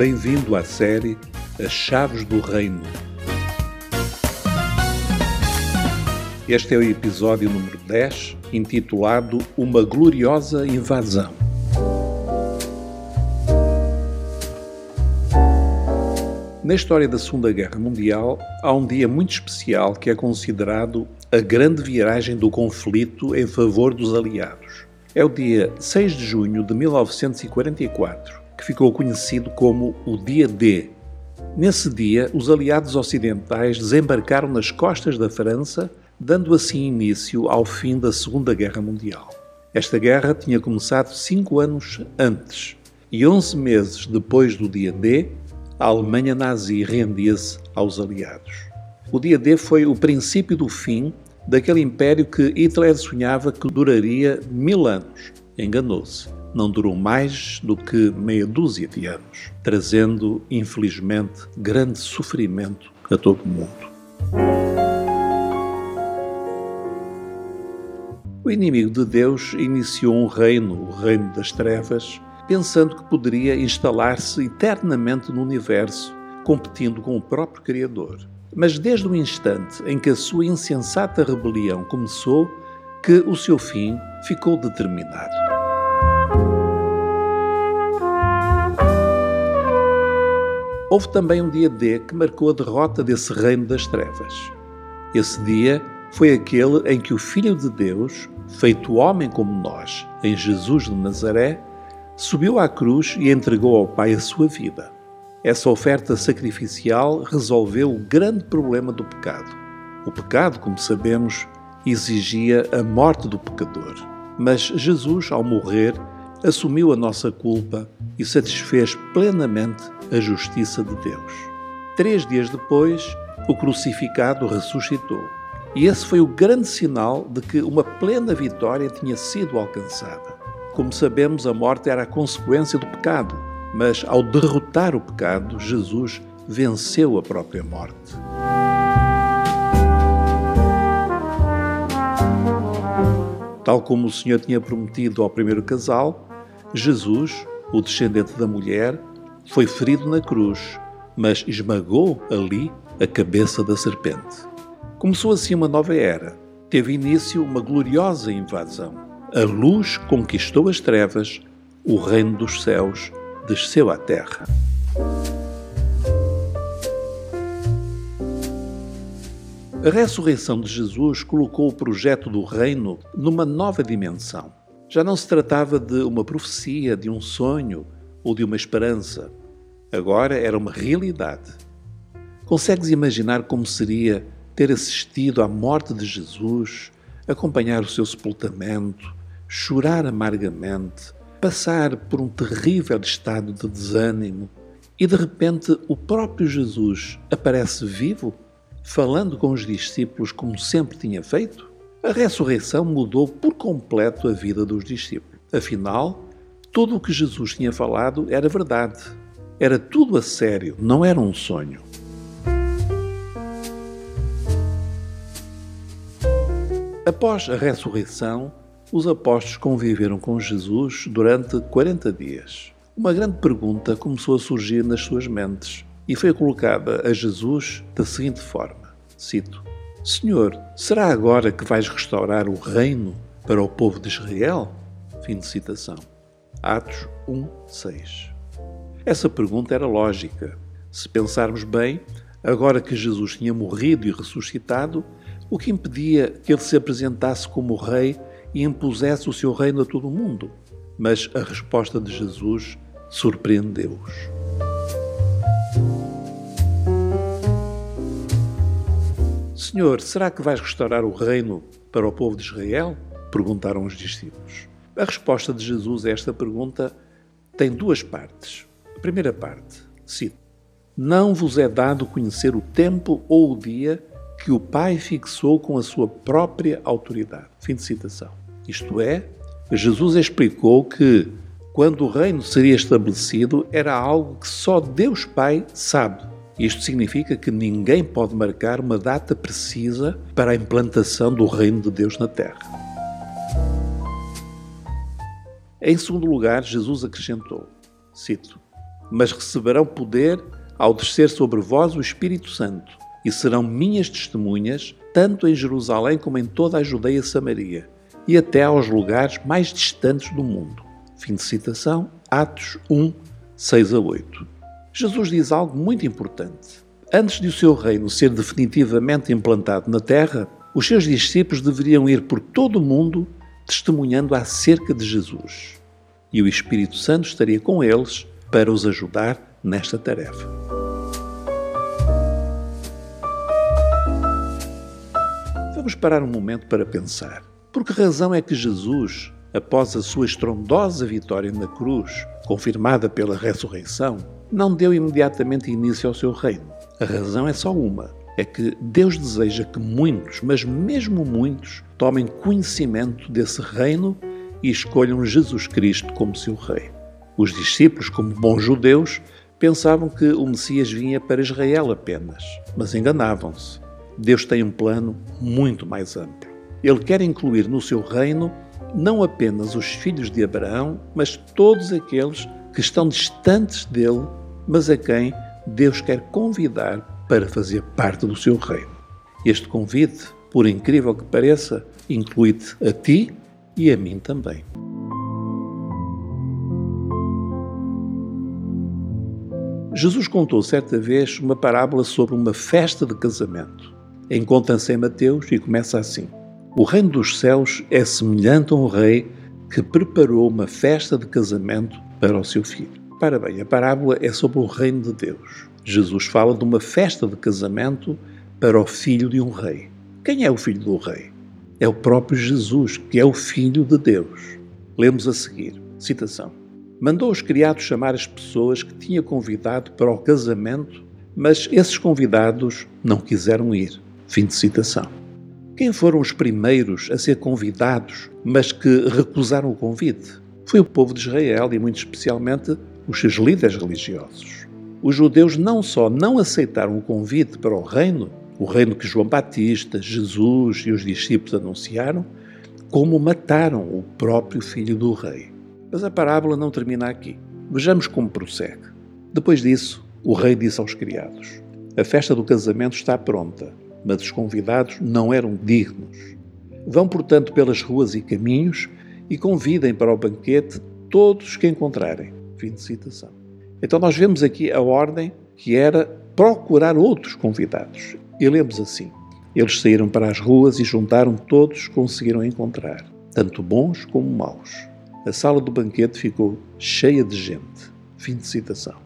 Bem-vindo à série As Chaves do Reino. Este é o episódio número 10, intitulado Uma Gloriosa Invasão. Na história da Segunda Guerra Mundial, há um dia muito especial que é considerado a grande viragem do conflito em favor dos aliados. É o dia 6 de junho de 1944, que ficou conhecido como o Dia D. Nesse dia, os aliados ocidentais desembarcaram nas costas da França, dando assim início ao fim da Segunda Guerra Mundial. Esta guerra tinha começado cinco anos antes, e 11 meses depois do dia D, a Alemanha nazi rendia-se aos aliados. O dia D foi o princípio do fim daquele império que Hitler sonhava que duraria mil anos. Enganou-se. Não durou mais do que meia dúzia de anos, trazendo, infelizmente, grande sofrimento a todo o mundo. O inimigo de Deus iniciou um reino, o reino das trevas, pensando que poderia instalar-se eternamente no universo, competindo com o próprio Criador. Mas desde o instante em que a sua insensata rebelião começou, que o seu fim ficou determinado. Houve também um dia D que marcou a derrota desse reino das trevas. Esse dia foi aquele em que o Filho de Deus, feito homem como nós, em Jesus de Nazaré, subiu à cruz e entregou ao Pai a sua vida. Essa oferta sacrificial resolveu o grande problema do pecado. O pecado, como sabemos, exigia a morte do pecador. Mas Jesus, ao morrer, assumiu a nossa culpa e satisfez plenamente a justiça de Deus. Três dias depois, o crucificado ressuscitou. E esse foi o grande sinal de que uma plena vitória tinha sido alcançada. Como sabemos, a morte era a consequência do pecado mas ao derrotar o pecado, Jesus venceu a própria morte. Tal como o Senhor tinha prometido ao primeiro casal, Jesus, o descendente da mulher, foi ferido na cruz, mas esmagou ali a cabeça da serpente. Começou assim uma nova era. Teve início uma gloriosa invasão. A luz conquistou as trevas, o reino dos céus desceu à terra. A ressurreição de Jesus colocou o projeto do reino numa nova dimensão. Já não se tratava de uma profecia, de um sonho ou de uma esperança. Agora era uma realidade. Consegues imaginar como seria ter assistido à morte de Jesus, acompanhar o seu sepultamento, chorar amargamente, passar por um terrível estado de desânimo e de repente o próprio Jesus aparece vivo, falando com os discípulos como sempre tinha feito? A ressurreição mudou por completo a vida dos discípulos. Afinal, tudo o que Jesus tinha falado era verdade. Era tudo a sério, não era um sonho. Após a ressurreição, os apóstolos conviveram com Jesus durante 40 dias. Uma grande pergunta começou a surgir nas suas mentes e foi colocada a Jesus da seguinte forma: cito, Senhor, será agora que vais restaurar o reino para o povo de Israel? Fim de citação. Atos 1, 6. Essa pergunta era lógica. Se pensarmos bem, agora que Jesus tinha morrido e ressuscitado, o que impedia que ele se apresentasse como rei e impusesse o seu reino a todo o mundo. Mas a resposta de Jesus surpreendeu-os. Senhor, será que vais restaurar o reino para o povo de Israel? Perguntaram os discípulos. A resposta de Jesus a esta pergunta tem duas partes. A primeira parte, cito: Não vos é dado conhecer o tempo ou o dia que o Pai fixou com a sua própria autoridade. Fim de citação. Isto é, Jesus explicou que quando o reino seria estabelecido era algo que só Deus Pai sabe. Isto significa que ninguém pode marcar uma data precisa para a implantação do reino de Deus na terra. Em segundo lugar, Jesus acrescentou: cito, mas receberão poder ao descer sobre vós o Espírito Santo, e serão minhas testemunhas, tanto em Jerusalém como em toda a Judeia Samaria, e até aos lugares mais distantes do mundo. Fim de citação, Atos 1, 6 a 8. Jesus diz algo muito importante. Antes de o seu reino ser definitivamente implantado na terra, os seus discípulos deveriam ir por todo o mundo testemunhando acerca de Jesus. E o Espírito Santo estaria com eles para os ajudar nesta tarefa. Vamos parar um momento para pensar. Por que razão é que Jesus, após a sua estrondosa vitória na cruz, confirmada pela ressurreição, não deu imediatamente início ao seu reino? A razão é só uma: é que Deus deseja que muitos, mas mesmo muitos, tomem conhecimento desse reino e escolham Jesus Cristo como seu rei. Os discípulos, como bons judeus, pensavam que o Messias vinha para Israel apenas, mas enganavam-se. Deus tem um plano muito mais amplo. Ele quer incluir no seu reino não apenas os filhos de Abraão, mas todos aqueles que estão distantes dele, mas a quem Deus quer convidar para fazer parte do seu reino. Este convite, por incrível que pareça, inclui-te a ti e a mim também. Jesus contou certa vez uma parábola sobre uma festa de casamento. Encontra-se em Mateus e começa assim: O reino dos céus é semelhante a um rei que preparou uma festa de casamento para o seu filho. Para bem, a parábola é sobre o reino de Deus. Jesus fala de uma festa de casamento para o filho de um rei. Quem é o filho do rei? É o próprio Jesus, que é o filho de Deus. Lemos a seguir, citação mandou os criados chamar as pessoas que tinha convidado para o casamento, mas esses convidados não quiseram ir. Fim de citação. Quem foram os primeiros a ser convidados, mas que recusaram o convite? Foi o povo de Israel e, muito especialmente, os seus líderes religiosos. Os judeus não só não aceitaram o convite para o reino, o reino que João Batista, Jesus e os discípulos anunciaram, como mataram o próprio filho do rei. Mas a parábola não termina aqui. Vejamos como prossegue. Depois disso, o rei disse aos criados: A festa do casamento está pronta, mas os convidados não eram dignos. Vão, portanto, pelas ruas e caminhos e convidem para o banquete todos que encontrarem. Fim de citação. Então, nós vemos aqui a ordem que era procurar outros convidados. E lemos assim: Eles saíram para as ruas e juntaram todos que conseguiram encontrar, tanto bons como maus a sala do banquete ficou cheia de gente. Fim de citação.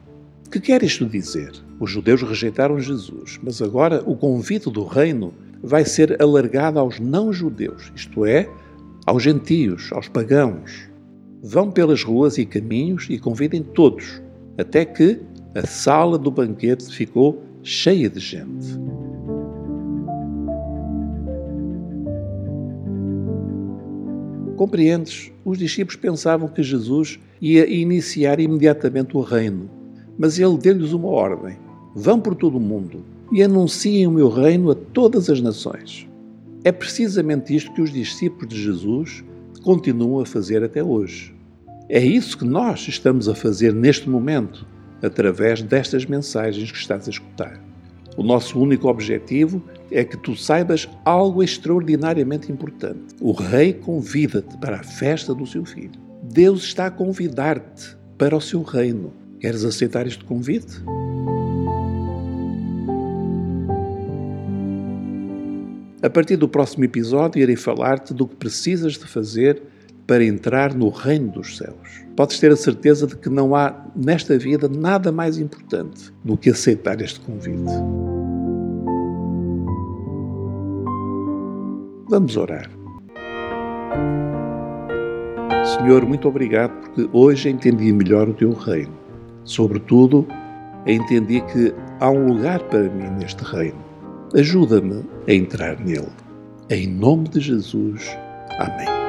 O que quer isto dizer? Os judeus rejeitaram Jesus, mas agora o convite do reino vai ser alargado aos não-judeus, isto é, aos gentios, aos pagãos. Vão pelas ruas e caminhos e convidem todos, até que a sala do banquete ficou cheia de gente. Compreendes? Os discípulos pensavam que Jesus ia iniciar imediatamente o reino, mas ele deu-lhes uma ordem: vão por todo o mundo e anunciem o meu reino a todas as nações. É precisamente isto que os discípulos de Jesus continuam a fazer até hoje. É isso que nós estamos a fazer neste momento, através destas mensagens que estás a escutar. O nosso único objetivo é que tu saibas algo extraordinariamente importante. O rei convida-te para a festa do seu filho. Deus está a convidar-te para o seu reino. Queres aceitar este convite? A partir do próximo episódio, irei falar-te do que precisas de fazer para entrar no reino dos céus. Podes ter a certeza de que não há nesta vida nada mais importante do que aceitar este convite. Vamos orar. Senhor, muito obrigado porque hoje entendi melhor o teu reino. Sobretudo, entendi que há um lugar para mim neste reino. Ajuda-me a entrar nele. Em nome de Jesus. Amém.